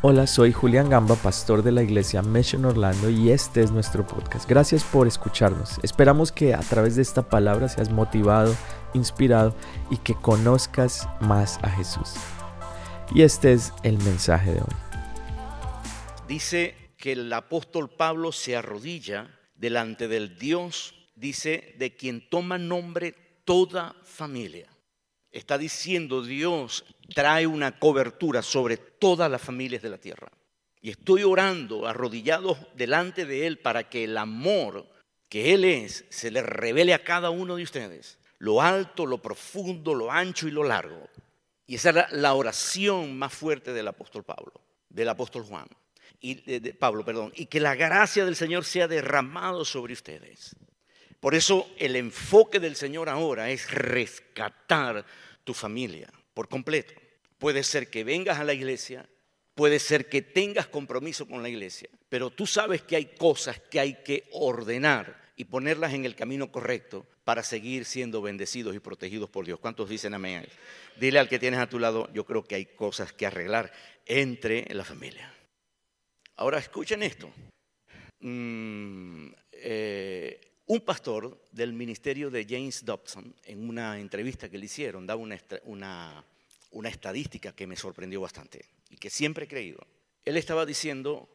Hola, soy Julián Gamba, pastor de la iglesia Mission Orlando y este es nuestro podcast. Gracias por escucharnos. Esperamos que a través de esta palabra seas motivado, inspirado y que conozcas más a Jesús. Y este es el mensaje de hoy. Dice que el apóstol Pablo se arrodilla delante del Dios, dice, de quien toma nombre toda familia. Está diciendo Dios trae una cobertura sobre todas las familias de la tierra. Y estoy orando, arrodillado delante de Él, para que el amor que Él es se le revele a cada uno de ustedes. Lo alto, lo profundo, lo ancho y lo largo. Y esa era la oración más fuerte del apóstol Pablo, del apóstol Juan. Y de, Pablo, perdón, y que la gracia del Señor sea derramado sobre ustedes. Por eso el enfoque del Señor ahora es rescatar tu familia por completo. Puede ser que vengas a la iglesia, puede ser que tengas compromiso con la iglesia, pero tú sabes que hay cosas que hay que ordenar y ponerlas en el camino correcto para seguir siendo bendecidos y protegidos por Dios. ¿Cuántos dicen amén? Dile al que tienes a tu lado, yo creo que hay cosas que arreglar entre la familia. Ahora escuchen esto. Mm, eh, un pastor del ministerio de James Dobson, en una entrevista que le hicieron, daba una, una, estadística que me sorprendió bastante y que siempre he creído. Él estaba diciendo,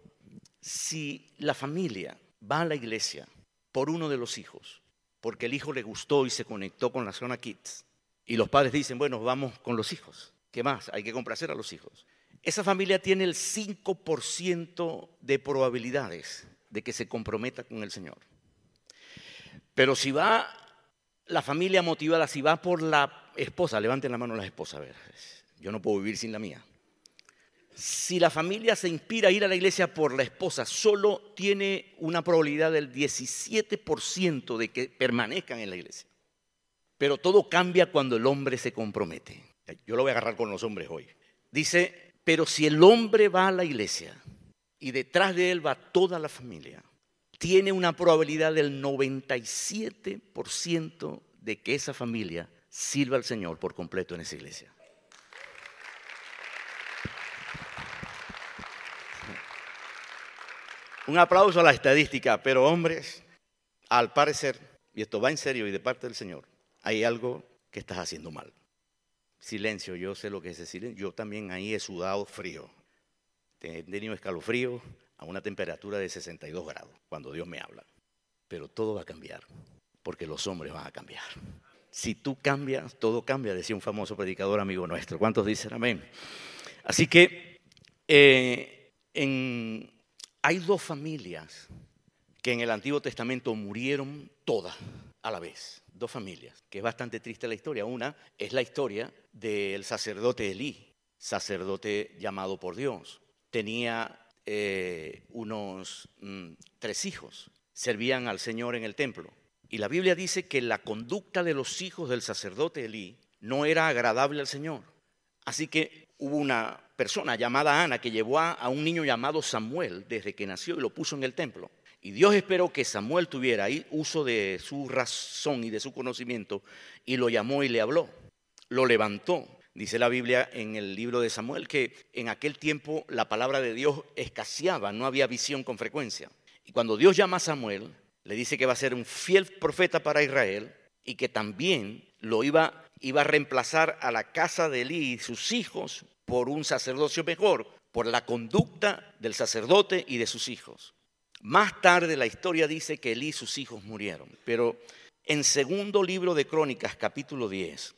si la familia va a la iglesia por uno de los hijos, porque el hijo le gustó y se conectó con la zona kids, y los padres dicen, bueno, vamos con los hijos, ¿qué más? Hay que complacer a los hijos. Esa familia tiene el 5% de probabilidades de que se comprometa con el Señor. Pero si va la familia motivada, si va por la esposa, levanten la mano las esposas, a ver, yo no puedo vivir sin la mía. Si la familia se inspira a ir a la iglesia por la esposa, solo tiene una probabilidad del 17% de que permanezcan en la iglesia. Pero todo cambia cuando el hombre se compromete. Yo lo voy a agarrar con los hombres hoy. Dice, pero si el hombre va a la iglesia y detrás de él va toda la familia, tiene una probabilidad del 97% de que esa familia sirva al Señor por completo en esa iglesia. Un aplauso a la estadística, pero hombres, al parecer, y esto va en serio y de parte del Señor, hay algo que estás haciendo mal. Silencio, yo sé lo que es ese silencio. Yo también ahí he sudado frío. He tenido escalofrío, a una temperatura de 62 grados cuando Dios me habla. Pero todo va a cambiar, porque los hombres van a cambiar. Si tú cambias, todo cambia, decía un famoso predicador amigo nuestro. ¿Cuántos dicen amén? Así que eh, hay dos familias que en el Antiguo Testamento murieron todas a la vez. Dos familias, que es bastante triste la historia. Una es la historia del sacerdote Elí, sacerdote llamado por Dios. Tenía eh, unos mm, tres hijos, servían al Señor en el templo. Y la Biblia dice que la conducta de los hijos del sacerdote Elí no era agradable al Señor. Así que hubo una persona llamada Ana que llevó a, un niño llamado Samuel desde que nació y lo puso en el templo. Y Dios esperó que Samuel tuviera ahí uso de su razón y de su conocimiento y lo llamó y le habló. Lo levantó Dice la Biblia en el libro de Samuel que en aquel tiempo la palabra de Dios escaseaba, no había visión con frecuencia. Y cuando Dios llama a Samuel, le dice que va a ser un fiel profeta para Israel y que también lo iba, iba a reemplazar a la casa de Elí y sus hijos por un sacerdocio mejor, por la conducta del sacerdote y de sus hijos. Más tarde la historia dice que Elí y sus hijos murieron, pero en segundo libro de Crónicas, capítulo 10,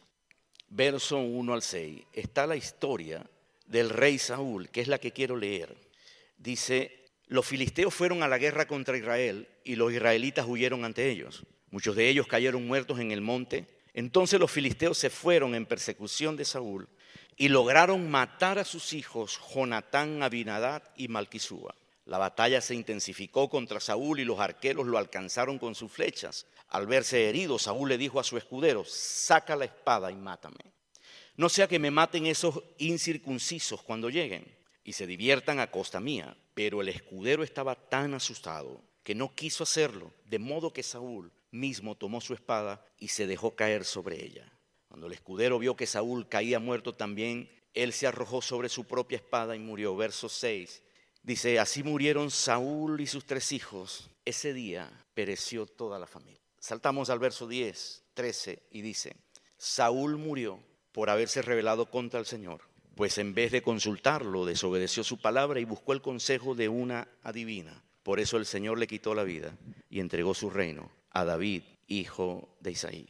verso 1 al 6, está la historia del rey Saúl, que es la que quiero leer. Dice, los filisteos fueron a la guerra contra Israel y los israelitas huyeron ante ellos. Muchos de ellos cayeron muertos en el monte. Entonces los filisteos se fueron en persecución de Saúl y lograron matar a sus hijos Jonatán, Abinadad y Malquisúa. La batalla se intensificó contra Saúl y los arqueros lo alcanzaron con sus flechas. Al verse herido, Saúl le dijo a su escudero, saca la espada y mátame. No sea que me maten esos incircuncisos cuando lleguen y se diviertan a costa mía. Pero el escudero estaba tan asustado que no quiso hacerlo, de modo que Saúl mismo tomó su espada y se dejó caer sobre ella. Cuando el escudero vio que Saúl caía muerto también, él se arrojó sobre su propia espada y murió. Verso 6. Dice, así murieron Saúl y sus tres hijos. Ese día pereció toda la familia. Saltamos al verso 10, 13 y dice, Saúl murió por haberse rebelado contra el Señor, pues en vez de consultarlo desobedeció su palabra y buscó el consejo de una adivina. Por eso el Señor le quitó la vida y entregó su reino a David, hijo de Isaí.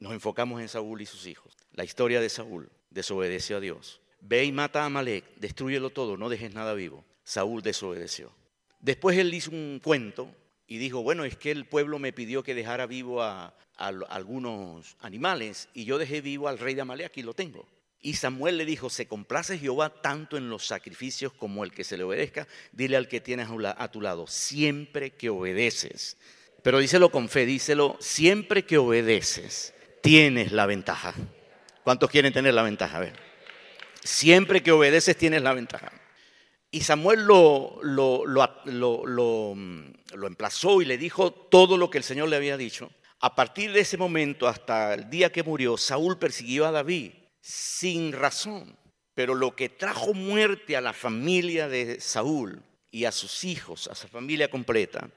Nos enfocamos en Saúl y sus hijos. La historia de Saúl desobedeció a Dios. Ve y mata a Amalek, destruyelo todo, no dejes nada vivo. Saúl desobedeció. Después él hizo un cuento y dijo, bueno, es que el pueblo me pidió que dejara vivo a, algunos animales y yo dejé vivo al rey de Amalek, aquí lo tengo. Y Samuel le dijo, se complace Jehová tanto en los sacrificios como el que se le obedezca, dile al que tienes a tu lado, siempre que obedeces. Pero díselo con fe, díselo, siempre que obedeces, tienes la ventaja. ¿Cuántos quieren tener la ventaja? A. Siempre que obedeces tienes la ventaja. Y Samuel mm, lo, emplazó y le dijo todo lo que el Señor le había dicho. A partir de ese momento hasta el día que murió, Saúl persiguió a David sin razón. Pero lo que trajo muerte a la familia de Saúl y a sus hijos, a su familia completa,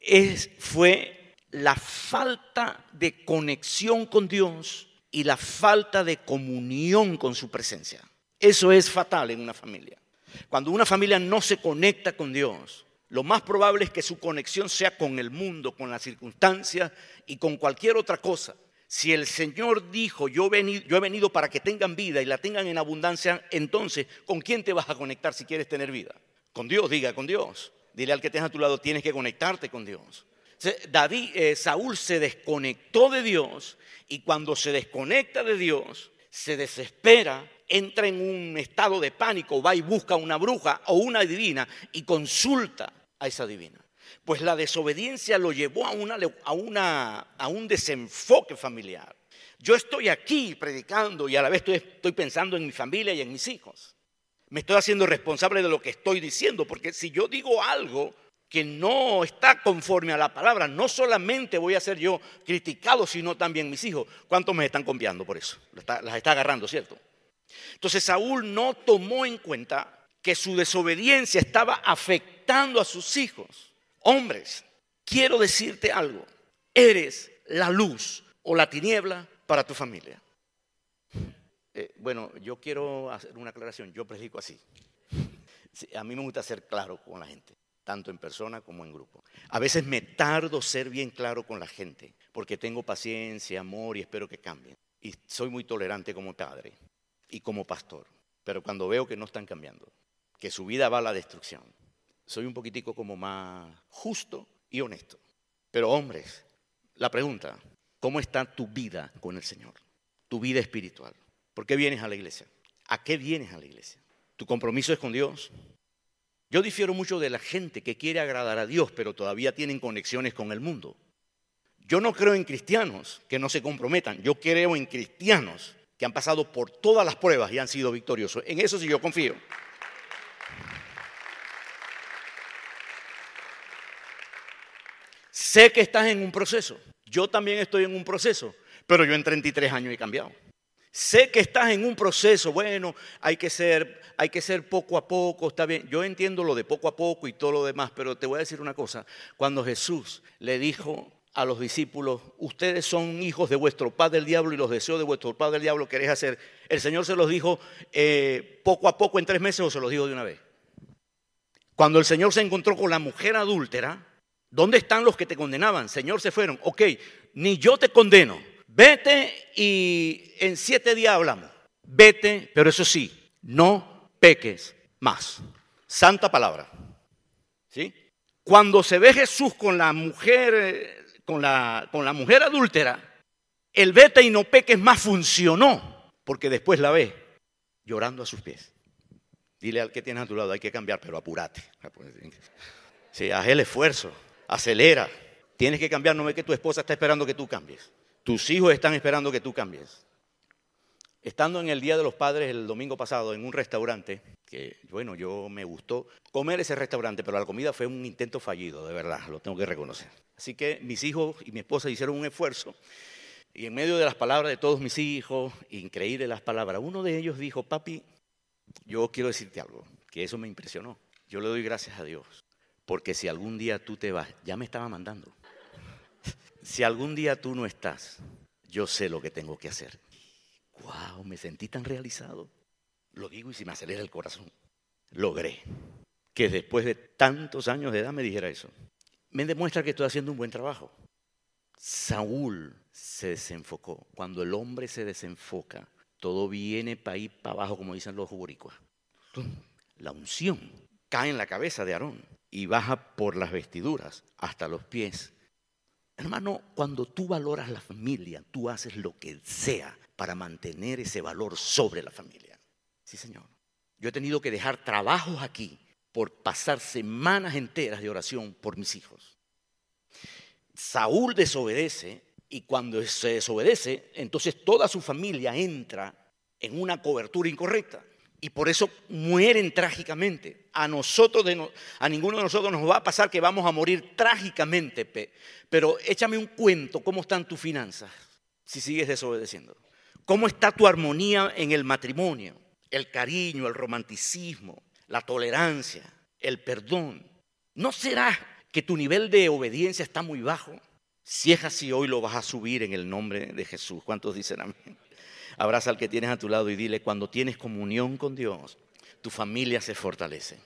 es, fue la falta de conexión con Dios y la falta de comunión con su presencia. Eso es fatal en una familia. Cuando una familia no se conecta con Dios, lo más probable es que su conexión sea con el mundo, con las circunstancias y con cualquier otra cosa. Si el Señor dijo, yo he, venido, para que tengan vida y la tengan en abundancia, entonces, ¿con quién te vas a conectar si quieres tener vida? Con Dios, diga, con Dios. Dile al que tenga a tu lado, tienes que conectarte con Dios. Eh, Saúl se desconectó de Dios y cuando se desconecta de Dios, se desespera entra en un estado de pánico, va y busca una bruja o una divina y consulta a esa divina. Pues la desobediencia lo llevó a, una, a, una, a un desenfoque familiar. Yo estoy aquí predicando y a la vez estoy, estoy pensando en mi familia y en mis hijos. Me estoy haciendo responsable de lo que estoy diciendo, porque si yo digo algo que no está conforme a la palabra, no solamente voy a ser yo criticado, sino también mis hijos. ¿Cuántos me están confiando por eso? Las está agarrando, ¿cierto? Entonces Saúl no tomó en cuenta que su desobediencia estaba afectando a sus hijos. Hombres, quiero decirte algo. Eres la luz o la tiniebla para tu familia. Eh, bueno, yo quiero hacer una aclaración. Yo predico así. a mí me gusta ser claro con la gente, tanto en persona como en grupo. A veces me tardo ser bien claro con la gente, porque tengo paciencia, amor y espero que cambien. Y soy muy tolerante como padre y como pastor. Pero cuando veo que no están cambiando, que su vida va a la destrucción, soy un poquitico como más justo y honesto. Pero hombres, la pregunta, ¿cómo está tu vida con el Señor? Tu vida espiritual. ¿Por qué vienes a la iglesia? ¿A qué vienes a la iglesia? ¿Tu compromiso es con Dios? Yo difiero mucho de la gente que quiere agradar a Dios, pero todavía tienen conexiones con el mundo. Yo no creo en cristianos que no se comprometan, yo creo en cristianos que han pasado por todas las pruebas y han sido victoriosos. En eso sí yo confío. Sé que estás en un proceso. Yo también estoy en un proceso, pero yo en 33 años he cambiado. Sé que estás en un proceso, bueno, hay que ser, hay que ser poco a poco, está bien. Yo entiendo lo de poco a poco y todo lo demás, pero te voy a decir una cosa. Cuando Jesús le dijo a los discípulos, ustedes son hijos de vuestro padre el diablo y los deseos de vuestro padre el diablo queréis hacer. El Señor se los dijo eh, poco a poco en tres meses o se los dijo de una vez. Cuando el Señor se encontró con la mujer adúltera, ¿dónde están los que te condenaban? Señor, se fueron. Ok, ni yo te condeno. Vete y en siete días hablamos. Vete, pero eso sí, no peques más. Santa palabra. ¿Sí? Cuando se ve Jesús con la mujer eh, con la, con la mujer adúltera, el vete y no peques más funcionó, porque después la ve llorando a sus pies. Dile al que tienes a tu lado, hay que cambiar, pero apúrate. Sí, haz el esfuerzo, acelera. Tienes que cambiar, no ve que tu esposa está esperando que tú cambies. Tus hijos están esperando que tú cambies. Estando en el Día de los Padres el domingo pasado en un restaurante, que bueno, yo me gustó comer ese restaurante, pero la comida fue un intento fallido, de verdad, lo tengo que reconocer. Así que mis hijos y mi esposa hicieron un esfuerzo y en medio de las palabras de todos mis hijos, increíbles las palabras, uno de ellos dijo, papi, yo quiero decirte algo, que eso me impresionó. Yo le doy gracias a Dios, porque si algún día tú te vas, ya me estaba mandando. Si algún día tú no estás, yo sé lo que tengo que hacer. Wow, me sentí tan realizado. Lo digo y se me acelera el corazón. Logré que después de tantos años de edad me dijera eso. Me demuestra que estoy haciendo un buen trabajo. Saúl se desenfocó. Cuando el hombre se desenfoca, todo viene para ir para abajo, como dicen los boricuas. La unción cae en la cabeza de Aarón y baja por las vestiduras hasta los pies. Hermano, cuando tú valoras la familia, tú haces lo que sea para mantener ese valor sobre la familia. Sí, Señor. Yo he tenido que dejar trabajos aquí por pasar semanas enteras de oración por mis hijos. Saúl desobedece y cuando se desobedece, entonces toda su familia entra en una cobertura incorrecta. Y por eso mueren trágicamente. A nosotros, a ninguno de nosotros nos va a pasar que vamos a morir trágicamente. Pero échame un cuento, ¿cómo están tus finanzas si sigues desobedeciendo? ¿Cómo está tu armonía en el matrimonio? El cariño, el romanticismo, la tolerancia, el perdón. ¿No será que tu nivel de obediencia está muy bajo? Si es así, hoy lo vas a subir en el nombre de Jesús. ¿Cuántos dicen amén? Abraza al que tienes a tu lado y dile, cuando tienes comunión con Dios, tu familia se fortalece.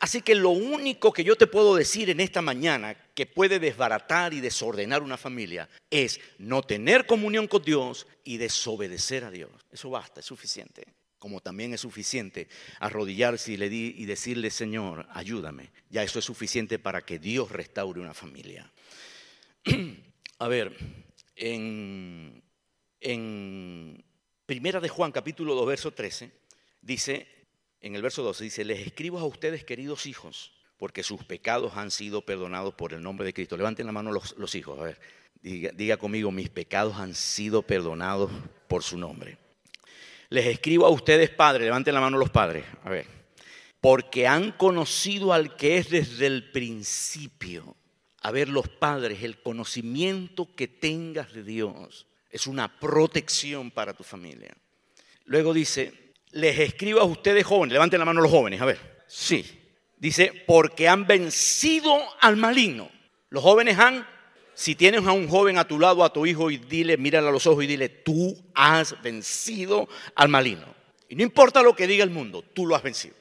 Así que lo único que yo te puedo decir en esta mañana que puede desbaratar y desordenar una familia es no tener comunión con Dios y desobedecer a Dios. Eso basta, es suficiente. Como también es suficiente arrodillarse y, decirle, Señor, ayúdame. Ya eso es suficiente para que Dios restaure una familia. A ver, en, Primera de Juan, capítulo 2, verso 13, dice, en el verso 12, dice, les escribo a ustedes, queridos hijos, porque sus pecados han sido perdonados por el nombre de Cristo. Levanten la mano los, hijos, a ver, diga, diga conmigo, mis pecados han sido perdonados por su nombre. Les escribo a ustedes, padres, levanten la mano los padres, a ver, porque han conocido al que es desde el principio a ver los padres, el conocimiento que tengas de Dios es una protección para tu familia. Luego dice, les escribo a ustedes jóvenes, levanten la mano los jóvenes, a ver, sí, dice, porque han vencido al maligno. Los jóvenes han, si tienes a un joven a tu lado, a tu hijo, y dile, mírale a los ojos y dile, tú has vencido al maligno. Y no importa lo que diga el mundo, tú lo has vencido.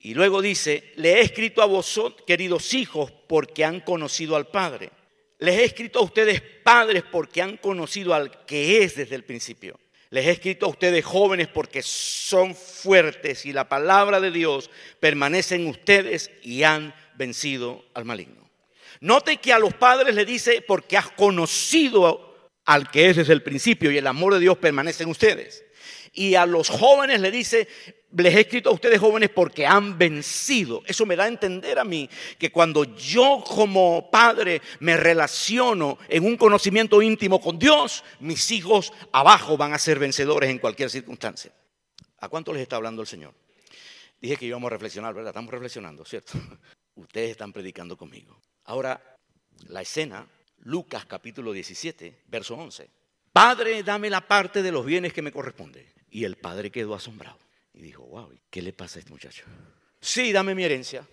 Y luego dice, le he escrito a vosotros, queridos hijos, porque han conocido al Padre. Les he escrito a ustedes padres porque han conocido al que es desde el principio. Les he escrito a ustedes jóvenes porque son fuertes y la palabra de Dios permanece en ustedes y han vencido al maligno. Note que a los padres le dice porque has conocido al que es desde el principio y el amor de Dios permanece en ustedes. Y a los jóvenes le dice les he escrito a ustedes jóvenes porque han vencido. Eso me da a entender a mí que cuando yo como padre me relaciono en un conocimiento íntimo con Dios, mis hijos abajo van a ser vencedores en cualquier circunstancia. ¿A cuánto les está hablando el Señor? Dije que íbamos a reflexionar, ¿verdad? Estamos reflexionando, ¿cierto? Ustedes están predicando conmigo. Ahora, la escena, Lucas capítulo 17, verso 11. Padre, dame la parte de los bienes que me corresponde. Y el padre quedó asombrado. Y dijo, wow, ¿qué le pasa a este muchacho? Sí, dame mi herencia.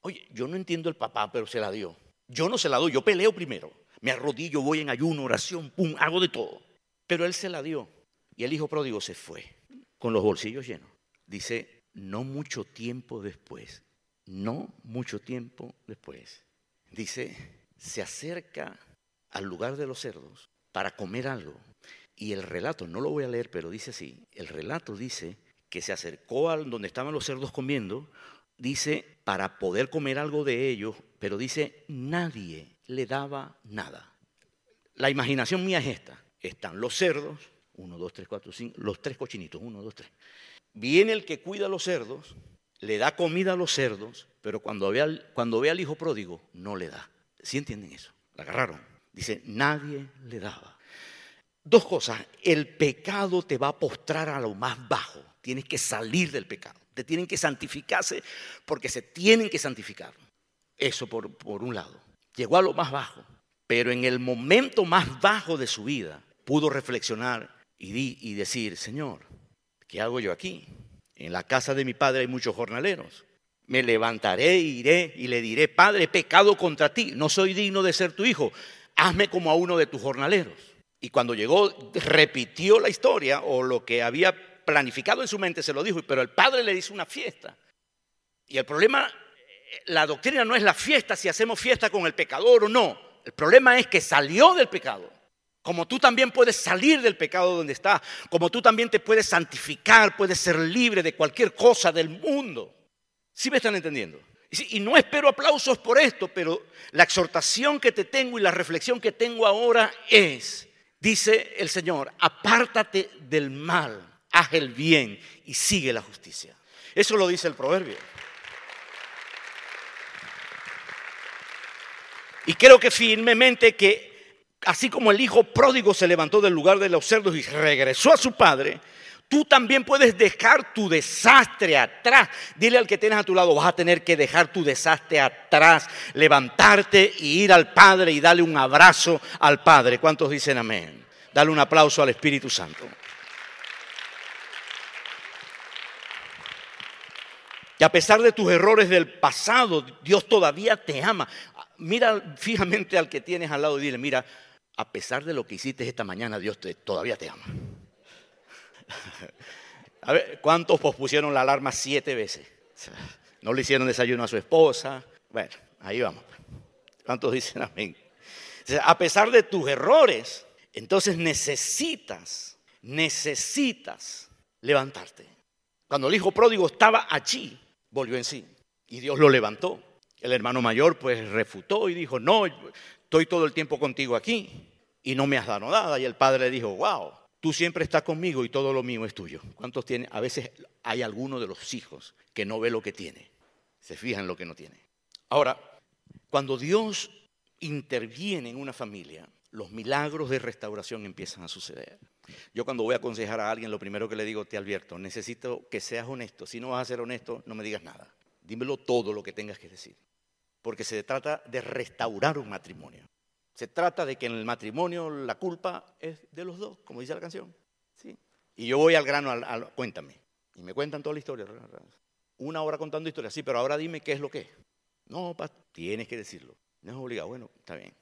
Oye, yo no entiendo el papá, pero se la dio. Yo no se la doy, yo peleo primero. Me arrodillo, voy en ayuno, oración, pum, hago de todo. Pero él se la dio. Y el hijo pródigo se fue con los bolsillos llenos. Dice, no mucho tiempo después, no mucho tiempo después, dice, se acerca al lugar de los cerdos para comer algo. Y el relato, no lo voy a leer, pero dice así, el relato dice que se acercó a donde estaban los cerdos comiendo, dice, para poder comer algo de ellos, pero dice, nadie le daba nada. La imaginación mía es esta. Están los cerdos, uno, dos, tres, cuatro, cinco, los tres cochinitos, uno, dos, tres. Viene el que cuida a los cerdos, le da comida a los cerdos, pero cuando ve al, cuando ve al hijo pródigo, no le da. ¿Sí entienden eso? La agarraron. Dice, nadie le daba. Dos cosas, el pecado te va a postrar a lo más bajo. Tienes que salir del pecado. Te tienen que santificarse porque se tienen que santificar. Eso por, un lado. Llegó a lo más bajo, pero en el momento más bajo de su vida pudo reflexionar y, y decir, Señor, ¿qué hago yo aquí? En la casa de mi padre hay muchos jornaleros. Me levantaré, iré y le diré, Padre, pecado contra ti, no soy digno de ser tu hijo, hazme como a uno de tus jornaleros. Y cuando llegó, repitió la historia o lo que había planificado en su mente, se lo dijo, pero el padre le hizo una fiesta. Y el problema, la doctrina no es la fiesta, si hacemos fiesta con el pecador o no. El problema es que salió del pecado. Como tú también puedes salir del pecado donde estás, como tú también te puedes santificar, puedes ser libre de cualquier cosa del mundo. ¿Sí me están entendiendo? Y no espero aplausos por esto, pero la exhortación que te tengo y la reflexión que tengo ahora es, dice el Señor, apártate del mal, haz el bien y sigue la justicia. Eso lo dice el proverbio. Y creo que firmemente que así como el hijo pródigo se levantó del lugar de los cerdos y regresó a su padre, Tú también puedes dejar tu desastre atrás. Dile al que tienes a tu lado, vas a tener que dejar tu desastre atrás, levantarte y ir al Padre y darle un abrazo al Padre. ¿Cuántos dicen amén? Dale un aplauso al Espíritu Santo. Y a pesar de tus errores del pasado, Dios todavía te ama. Mira fijamente al que tienes al lado y dile, mira, a pesar de lo que hiciste esta mañana, Dios todavía te ama. A ver, ¿cuántos pospusieron la alarma siete veces? No le hicieron desayuno a su esposa. Bueno, ahí vamos. ¿Cuántos dicen amén? A pesar de tus errores, entonces necesitas, necesitas levantarte. Cuando el hijo pródigo estaba allí, volvió en sí y Dios lo levantó. El hermano mayor pues refutó y dijo, no, estoy todo el tiempo contigo aquí y no me has dado nada. Y el padre le dijo, wow, tú siempre estás conmigo y todo lo mío es tuyo. ¿Cuántos tiene? A veces hay alguno de los hijos que no ve lo que tiene, se fija en lo que no tiene. Ahora, cuando Dios interviene en una familia, los milagros de restauración empiezan a suceder. Yo cuando voy a aconsejar a alguien, lo primero que le digo, te advierto, necesito que seas honesto. Si no vas a ser honesto, no me digas nada. Dímelo todo lo que tengas que decir. Porque se trata de restaurar un matrimonio. Se trata de que en el matrimonio la culpa es de los dos, como dice la canción. ¿sí? Y yo voy al grano, al, cuéntame. Y me cuentan toda la historia. Una hora contando historias, sí, pero ahora dime qué es lo que es. No, tienes que decirlo. No es obligado. Bueno, está bien.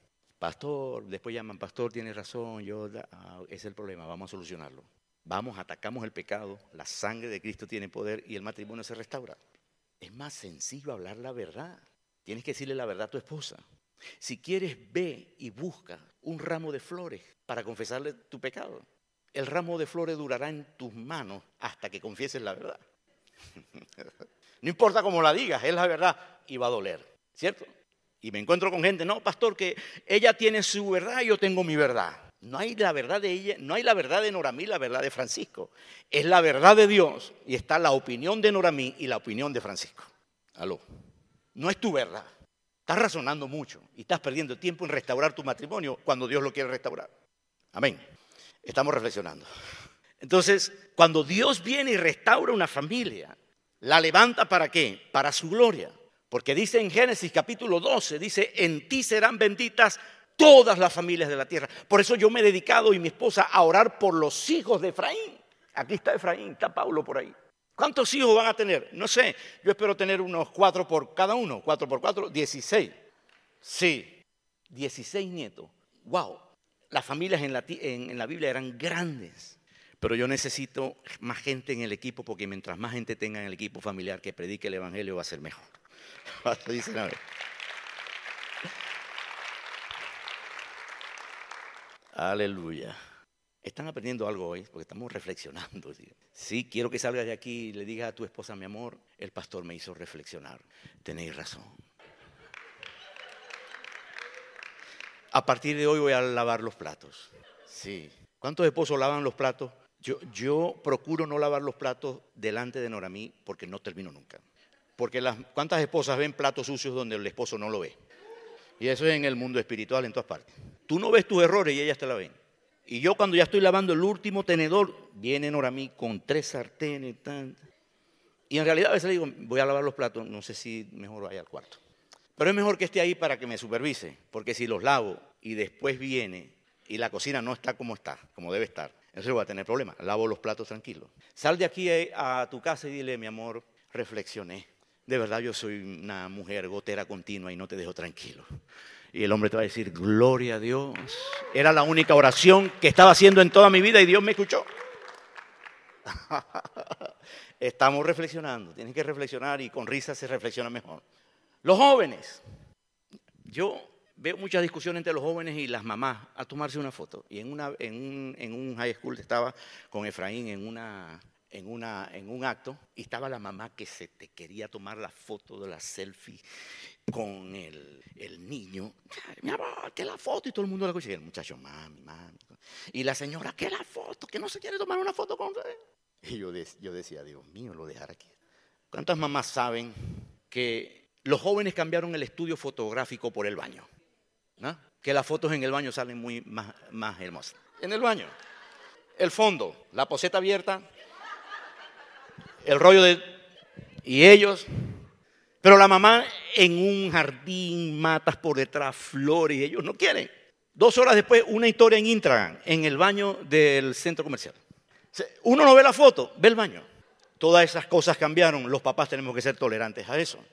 Pastor, después llaman, pastor, tiene razón, yo, ah, es el problema, vamos a solucionarlo. Vamos, atacamos el pecado, la sangre de Cristo tiene poder y el matrimonio se restaura. Es más sencillo hablar la verdad. Tienes que decirle la verdad a tu esposa. Si quieres, ve y busca un ramo de flores para confesarle tu pecado. El ramo de flores durará en tus manos hasta que confieses la verdad. no importa cómo la digas, es la verdad y va a doler, ¿cierto? Y me encuentro con gente, no, pastor, que ella tiene su verdad y yo tengo mi verdad. No hay la verdad de ella, no hay la verdad de Noramí, la verdad de Francisco. Es la verdad de Dios y está la opinión de Noramí y la opinión de Francisco. Aló. No es tu verdad. Estás razonando mucho y estás perdiendo tiempo en restaurar tu matrimonio cuando Dios lo quiere restaurar. Amén. Estamos reflexionando. Entonces, cuando Dios viene y restaura una familia, la levanta para qué? Para su gloria. Porque dice en Génesis capítulo 12, dice, en ti serán benditas todas las familias de la tierra. Por eso yo me he dedicado y mi esposa a orar por los hijos de Efraín. Aquí está Efraín, está Pablo por ahí. ¿Cuántos hijos van a tener? No sé, yo espero tener unos cuatro por cada uno, cuatro por cuatro, dieciséis. Sí, dieciséis nietos. Wow, las familias en la, en la Biblia eran grandes, pero yo necesito más gente en el equipo porque mientras más gente tenga en el equipo familiar que predique el Evangelio va a ser mejor. Aleluya. Están aprendiendo algo hoy porque estamos reflexionando. Sí, quiero que salgas de aquí y le digas a tu esposa, mi amor, el pastor me hizo reflexionar. Tenéis razón. A partir de hoy voy a lavar los platos. Sí. ¿Cuántos esposos lavan los platos? Yo, yo procuro no lavar los platos delante de Noramí porque no termino nunca. Porque las, ¿cuántas esposas ven platos sucios donde el esposo no lo ve? Y eso es en el mundo espiritual en todas partes. Tú no ves tus errores y ellas te la ven. Y yo cuando ya estoy lavando el último tenedor, vienen ahora a mí con tres sartenes. Y en realidad a veces le digo, voy a lavar los platos, no sé si mejor vaya al cuarto. Pero es mejor que esté ahí para que me supervise, porque si los lavo y después viene y la cocina no está como está, como debe estar, Entonces voy a tener problemas. Lavo los platos tranquilo. Sal de aquí eh, a tu casa y dile, mi amor, reflexioné. De verdad yo soy una mujer gotera continua y no te dejo tranquilo. Y el hombre te va a decir, gloria a Dios. Era la única oración que estaba haciendo en toda mi vida y Dios me escuchó. Estamos reflexionando, tienes que reflexionar y con risa se reflexiona mejor. Los jóvenes, yo veo muchas discusiones entre los jóvenes y las mamás a tomarse una foto. Y en, una, en, un, en un high school estaba con Efraín en, una, en, una, en un acto y estaba la mamá que se te quería tomar la foto de la selfie con el, el niño. Mi amor, que la foto y todo el mundo la. Y el muchacho, mami, mami. Y la señora, que la foto, que no se quiere tomar una foto con usted. Y yo, yo decía, Dios mío, lo dejará aquí. ¿Cuántas mamás saben que los jóvenes cambiaron el estudio fotográfico por el baño? ¿No? Que las fotos en el baño salen muy más, más hermosas. En el baño. El fondo, la poseta abierta, el rollo de... Y ellos... Pero la mamá en un jardín, matas por detrás, flores, y ellos no quieren. Dos horas después, una historia en Instagram, en el baño del centro comercial. Uno no ve la foto, ve el baño. Todas esas cosas cambiaron. Los papás tenemos que ser tolerantes a eso.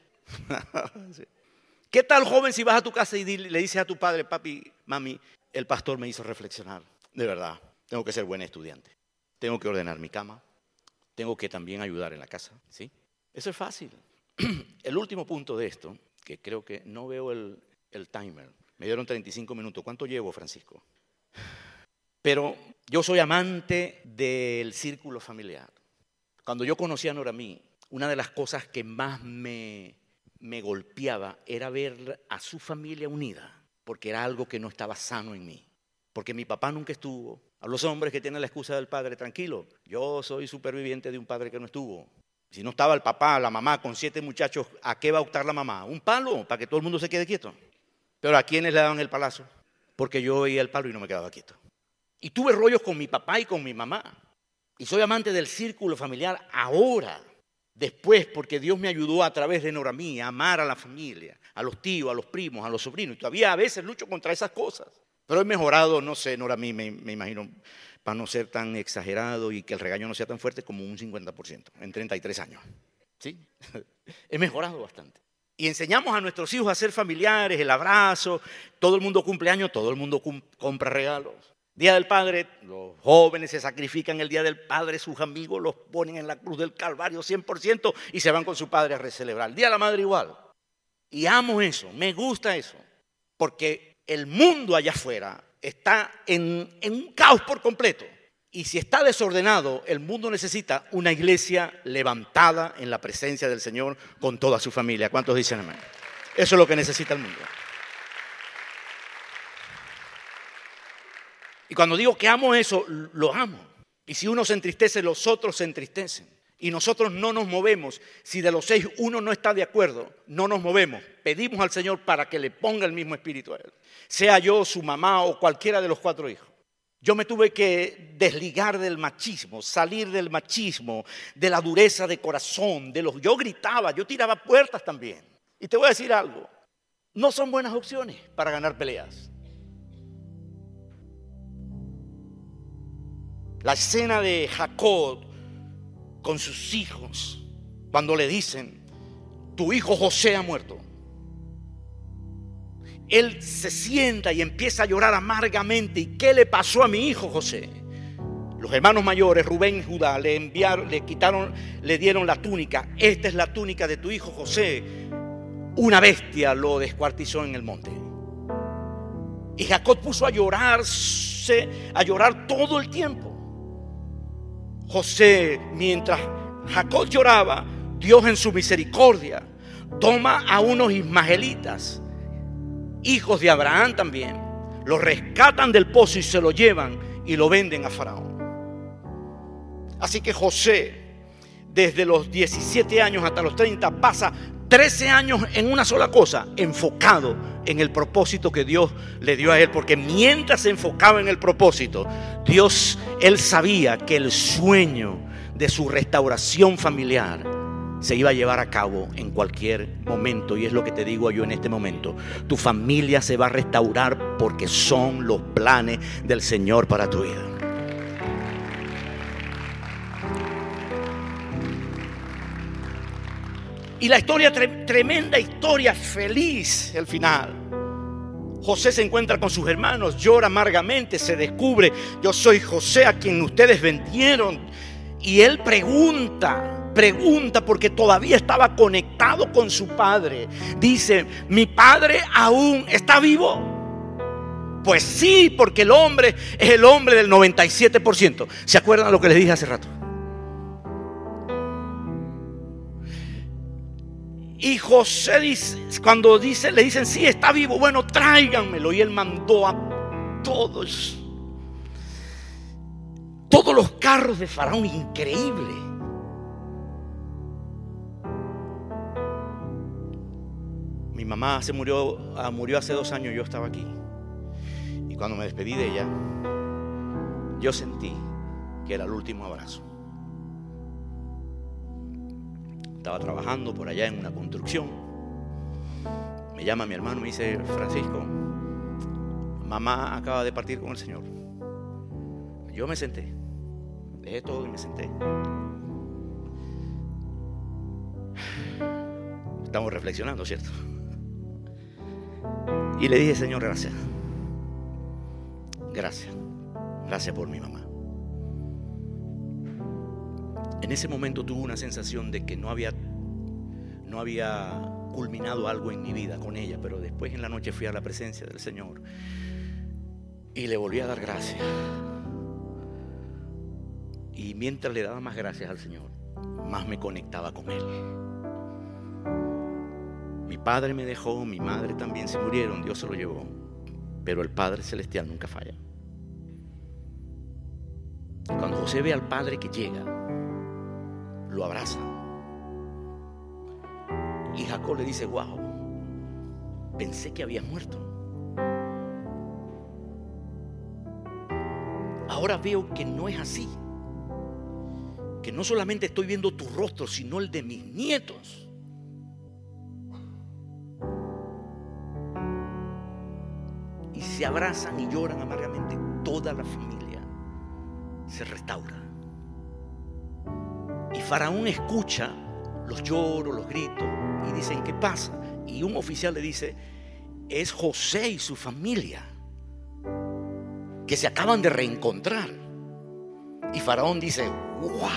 ¿Qué tal, joven, si vas a tu casa y le dices a tu padre, papi, mami, el pastor me hizo reflexionar? De verdad, tengo que ser buen estudiante. Tengo que ordenar mi cama. Tengo que también ayudar en la casa. ¿sí? Eso es fácil. El último punto de esto, que creo que no veo el, timer. Me dieron 35 minutos. ¿Cuánto llevo, Francisco? Pero yo soy amante del círculo familiar. Cuando yo conocí a Noramí, una de las cosas que más me golpeaba era ver a su familia unida, porque era algo que no estaba sano en mí. Porque mi papá nunca estuvo. A los hombres que tienen la excusa del padre, tranquilo, yo soy superviviente de un padre que no estuvo. Si no estaba el papá, la mamá con siete muchachos, ¿a qué va a optar la mamá? Un palo para que todo el mundo se quede quieto. Pero ¿a quiénes le daban el palazo? Porque yo oía el palo y no me quedaba quieto. Y tuve rollos con mi papá y con mi mamá. Y soy amante del círculo familiar ahora, después, porque Dios me ayudó a través de Noramí a amar a la familia, a los tíos, a los primos, a los sobrinos. Y todavía a veces lucho contra esas cosas. Pero he mejorado, no sé, Noramí, me, me imagino, para no ser tan exagerado y que el regaño no sea tan fuerte, como un 50% en 33 años. ¿Sí? he mejorado bastante. Y enseñamos a nuestros hijos a ser familiares, el abrazo, todo el mundo cumple años, todo el mundo compra regalos. Día del Padre, los jóvenes se sacrifican el Día del Padre, sus amigos los ponen en la cruz del Calvario 100% y se van con su padre a recelebrar. El Día de la Madre igual. Y amo eso, me gusta eso, porque el mundo allá afuera está en, un caos por completo. Y si está desordenado, el mundo necesita una iglesia levantada en la presencia del Señor con toda su familia. ¿Cuántos dicen amén? Eso es lo que necesita el mundo. Y cuando digo que amo eso, lo amo. Y si uno se entristece, los otros se entristecen. Y nosotros no nos movemos. Si de los seis uno no está de acuerdo, no nos movemos. Pedimos al Señor para que le ponga el mismo espíritu a él. Sea yo, su mamá o cualquiera de los cuatro hijos. Yo me tuve que desligar del machismo, salir del machismo, de la dureza de corazón, de los yo gritaba, yo tiraba puertas también. Y te voy a decir algo, no son buenas opciones para ganar peleas. La escena de Jacob con sus hijos, cuando le dicen, tu hijo José ha muerto. Él se sienta y empieza a llorar amargamente. ¿Y qué le pasó a mi hijo José? Los hermanos mayores, Rubén y Judá, le enviaron, le quitaron, le dieron la túnica. Esta es la túnica de tu hijo José. Una bestia lo descuartizó en el monte. Y Jacob puso a llorarse, a llorar todo el tiempo. José, mientras Jacob lloraba, Dios en su misericordia toma a unos ismaelitas, hijos de Abraham también, los rescatan del pozo y se lo llevan y lo venden a Faraón. Así que José, desde los 17 años hasta los 30, pasa 13 años en una sola cosa, enfocado en el propósito que Dios le dio a él, porque mientras se enfocaba en el propósito, Dios, él sabía que el sueño de su restauración familiar se iba a llevar a cabo en cualquier momento. Y es lo que te digo yo en este momento. Tu familia se va a restaurar porque son los planes del Señor para tu vida. Y la historia, tremenda historia, feliz el final. José se encuentra con sus hermanos, llora amargamente, se descubre, yo soy José a quien ustedes vendieron. Y él pregunta, pregunta porque todavía estaba conectado con su padre. Dice, mi padre aún está vivo. Pues sí, porque el hombre es el hombre del 97%. ¿Se acuerdan lo que les dije hace rato? Y José dice, cuando dice, le dicen, sí, está vivo, bueno, tráiganmelo. Y él mandó a todos, todos los carros de Faraón, increíble. Mi mamá se murió, ah, murió hace dos años, yo estaba aquí. Y cuando me despedí de ella, yo sentí que era el último abrazo. Estaba trabajando por allá en una construcción. Me llama mi hermano y me dice, Francisco, mamá acaba de partir con el Señor. Yo me senté, dejé todo y me senté. Estamos reflexionando, ¿cierto? Y le dije, Señor, gracias. Gracias. Gracias por mi mamá. En ese momento tuve una sensación de que no había, no había culminado algo en mi vida con ella, pero después en la noche fui a la presencia del Señor y le volví a dar gracias. Y mientras le daba más gracias al Señor, más me conectaba con Él. Mi padre me dejó, mi madre también se murieron, Dios se lo llevó, pero el Padre Celestial nunca falla. Cuando José ve al Padre que llega, lo abraza. Y Jacob le dice, wow, pensé que habías muerto. Ahora veo que no es así. Que no solamente estoy viendo tu rostro, sino el de mis nietos. Y se abrazan y lloran amargamente. Toda la familia se restaura. Faraón escucha los lloros, los gritos y dicen, ¿qué pasa? Y un oficial le dice, es José y su familia que se acaban de reencontrar. Y Faraón dice, wow,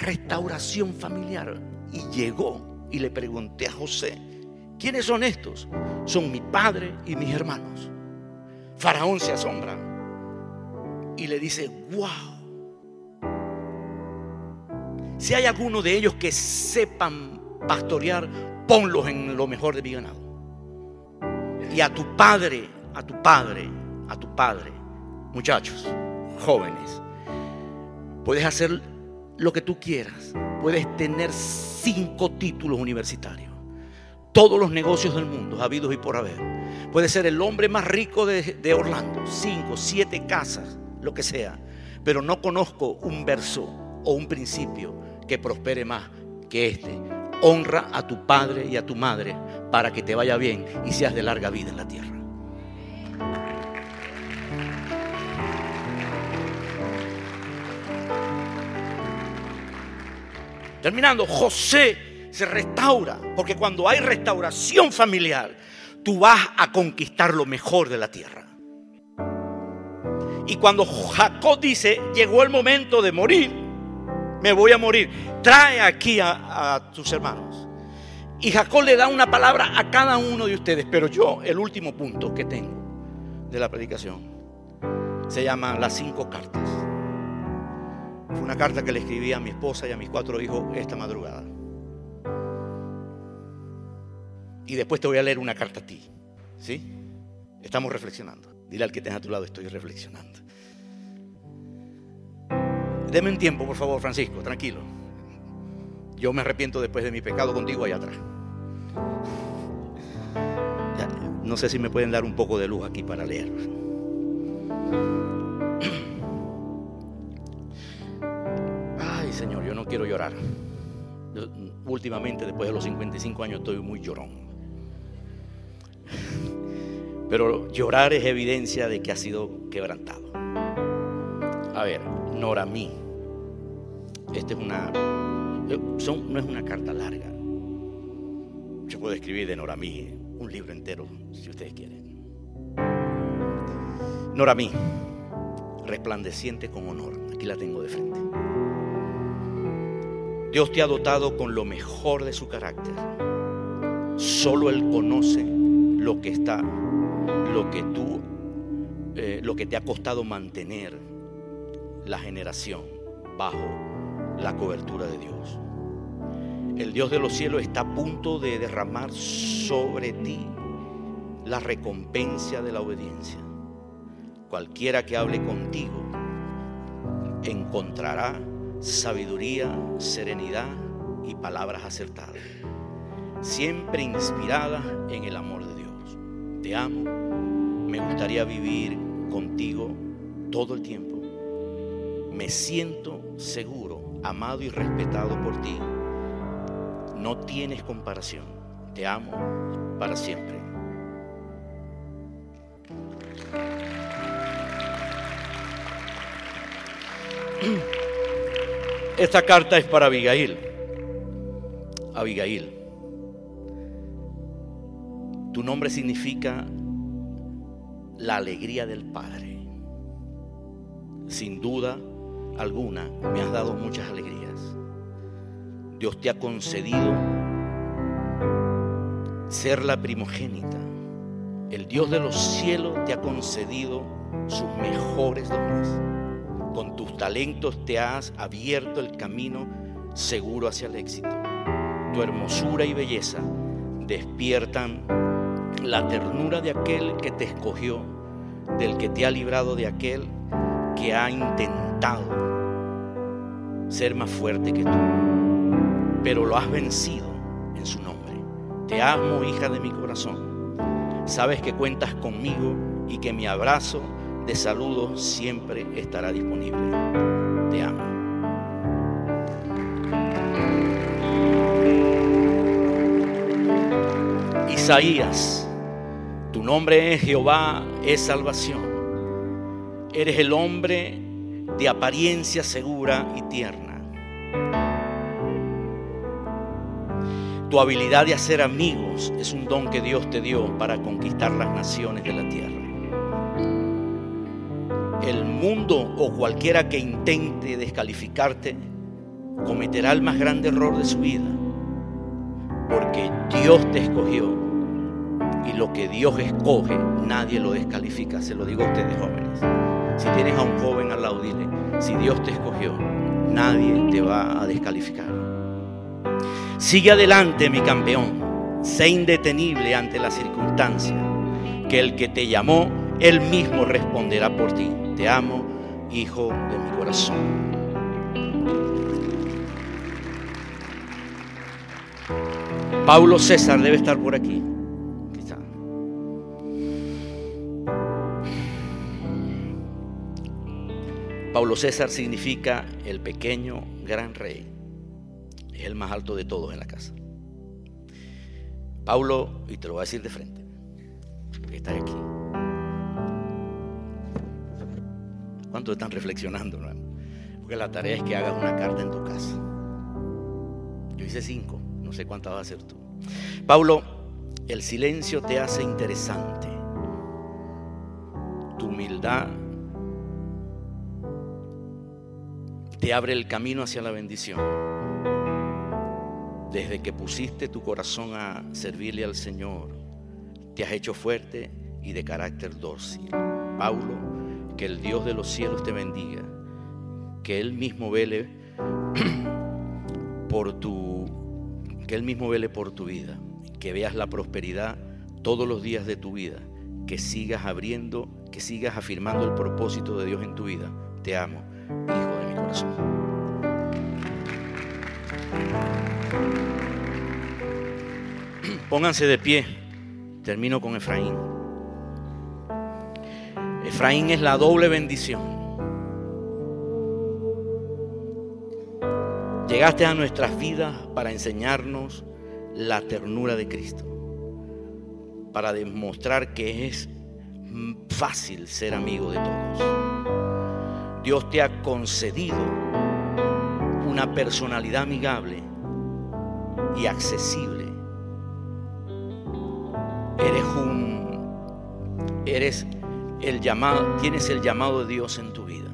restauración familiar. Y llegó y le pregunté a José, ¿quiénes son estos? Son mi padre y mis hermanos. Faraón se asombra y le dice, wow, si hay alguno de ellos que sepan pastorear, ponlos en lo mejor de mi ganado. Y a tu padre, a tu padre, a tu padre, muchachos, jóvenes, puedes hacer lo que tú quieras. Puedes tener cinco títulos universitarios. Todos los negocios del mundo, habidos y por haber. Puedes ser el hombre más rico de, de Orlando. Cinco, siete casas, lo que sea. Pero no conozco un verso o un principio que prospere más que este. Honra a tu padre y a tu madre para que te vaya bien y seas de larga vida en la tierra. Terminando, José se restaura, porque cuando hay restauración familiar, tú vas a conquistar lo mejor de la tierra. Y cuando Jacob dice, llegó el momento de morir, me voy a morir. Trae aquí a, tus hermanos. Y Jacob le da una palabra a cada uno de ustedes. Pero yo, el último punto que tengo de la predicación, se llama las cinco cartas. Fue una carta que le escribí a mi esposa y a mis cuatro hijos esta madrugada. Y después te voy a leer una carta a ti. ¿Sí? Estamos reflexionando. Dile al que tenga a tu lado, estoy reflexionando. Deme un tiempo, por favor, Francisco, tranquilo. Yo me arrepiento después de mi pecado contigo allá atrás. no sé si me pueden dar un poco de luz aquí para leer. Ay, Señor, yo no quiero llorar. últimamente, después de los 55 años, estoy muy llorón. Pero llorar es evidencia de que ha sido quebrantado. A ver, Nora mí. Esta es una eh, no es una carta larga. Yo puedo escribir de Noramí un libro entero, si ustedes quieren. Noramí, resplandeciente con honor. Aquí la tengo de frente. Dios te ha dotado con lo mejor de su carácter. Solo Él conoce lo que está, lo que tú, eh, lo que te ha costado mantener la generación bajo la cobertura de Dios. El Dios de los cielos está a punto de derramar sobre ti la recompensa de la obediencia. Cualquiera que hable contigo encontrará sabiduría, serenidad y palabras acertadas, siempre inspiradas en el amor de Dios. Te amo, me gustaría vivir contigo todo el tiempo. Me siento seguro, amado y respetado por ti. No tienes comparación. Te amo para siempre. Esta carta es para Abigail. Abigail. Tu nombre significa la alegría del Padre. Sin duda alguna, me has dado muchas alegrías. Dios te ha concedido ser la primogénita. El Dios de los cielos te ha concedido sus mejores dones. Con tus talentos te has abierto el camino seguro hacia el éxito. Tu hermosura y belleza despiertan la ternura de aquel que te escogió, del que te ha librado de aquel que ha intentado ser más fuerte que tú, pero lo has vencido en su nombre. Te amo, hija de mi corazón. Sabes que cuentas conmigo y que mi abrazo de saludo siempre estará disponible. Te amo. Isaías, tu nombre es Jehová, es salvación. Eres el hombre de apariencia segura y tierna. Tu habilidad de hacer amigos es un don que Dios te dio para conquistar las naciones de la tierra el mundo o cualquiera que intente descalificarte cometerá el más grande error de su vida. Porque Dios te escogió y lo que Dios escoge nadie lo descalifica. Se lo digo a ustedes jóvenes. Si tienes a un joven al lado, dile, si Dios te escogió, nadie te va a descalificar. Sigue adelante, mi campeón. Sé indetenible ante la circunstancia. Que el que te llamó, él mismo responderá por ti. Te amo, hijo de mi corazón. Paulo César debe estar por aquí. Paulo César significa el pequeño gran rey. Es el más alto de todos en la casa. Paulo, y te lo voy a decir de frente, porque estás aquí. ¿Cuántos están reflexionando? Porque la tarea es que hagas una carta en tu casa. Yo hice cinco, no sé cuántas vas a hacer tú. Pablo, el silencio te hace interesante. Tu humildad te abre el camino hacia la bendición. Desde que pusiste tu corazón a servirle al Señor, te has hecho fuerte y de carácter dócil. Paulo que el Dios de los cielos te bendiga. Que Él mismo vele por tu, que Él mismo vele por tu vida. Que veas la prosperidad todos los días de tu vida. Que sigas abriendo, que sigas afirmando el propósito de Dios en tu vida. Te amo, hijo Pónganse de pie. Termino con Efraín. Efraín es la doble bendición. Llegaste a nuestras vidas para enseñarnos la ternura de Cristo, para demostrar que es fácil ser amigo de todos. Dios te ha concedido una personalidad amigable y accesible. Eres un eres el llamado, tienes el llamado de Dios en tu vida.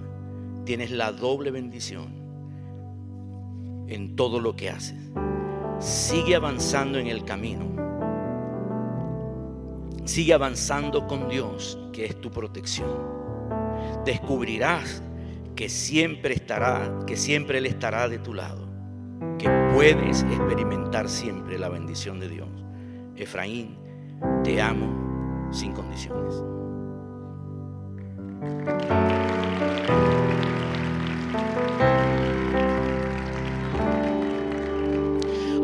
Tienes la doble bendición en todo lo que haces. Sigue avanzando en el camino. Sigue avanzando con Dios, que es tu protección. Descubrirás que siempre estará, que siempre Él estará de tu lado, que puedes experimentar siempre la bendición de Dios. Efraín, te amo sin condiciones.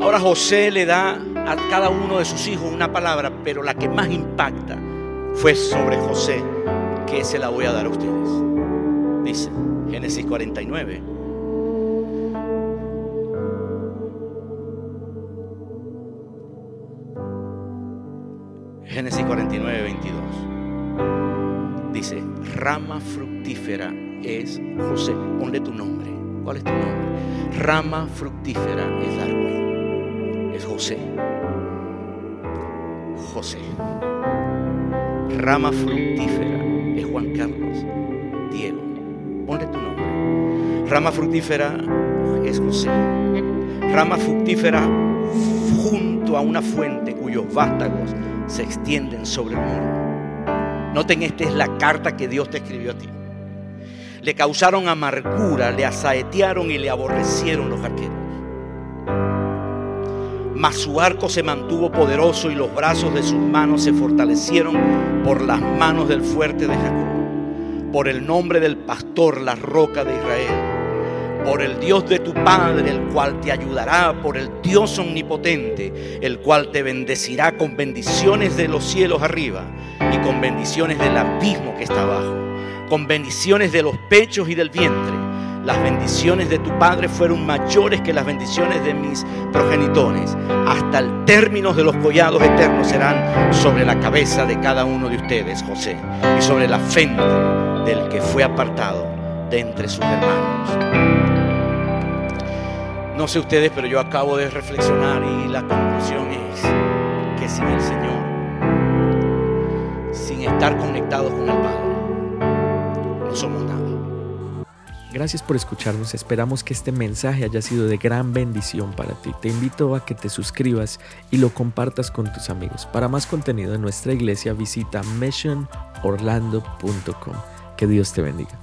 Ahora José le da a cada uno de sus hijos una palabra, pero la que más impacta fue sobre José, que se la voy a dar a ustedes. Dice Génesis 49. Génesis 49, 22. Dice, rama fructífera es José. Ponle tu nombre. ¿Cuál es tu nombre? Rama fructífera es Darwin. Es José. José. Rama fructífera es Juan Carlos. Rama fructífera es José. Rama fructífera junto a una fuente cuyos vástagos se extienden sobre el muro. Noten, esta es la carta que Dios te escribió a ti. Le causaron amargura, le asaetearon y le aborrecieron los arqueros. Mas su arco se mantuvo poderoso y los brazos de sus manos se fortalecieron por las manos del fuerte de Jacob, por el nombre del pastor, la roca de Israel, por el Dios de tu Padre, el cual te ayudará, por el Dios omnipotente, el cual te bendecirá con bendiciones de los cielos arriba y con bendiciones del abismo que está abajo, con bendiciones de los pechos y del vientre. Las bendiciones de tu Padre fueron mayores que las bendiciones de mis progenitores. Hasta el término de los collados eternos serán sobre la cabeza de cada uno de ustedes, José, y sobre la frente del que fue apartado de entre sus hermanos. No sé ustedes, pero yo acabo de reflexionar y la conclusión es que sin el Señor, sin estar conectados con el Padre, no somos nada. Gracias por escucharnos, esperamos que este mensaje haya sido de gran bendición para ti. Te invito a que te suscribas y lo compartas con tus amigos. Para más contenido de nuestra iglesia visita missionorlando.com. Que Dios te bendiga.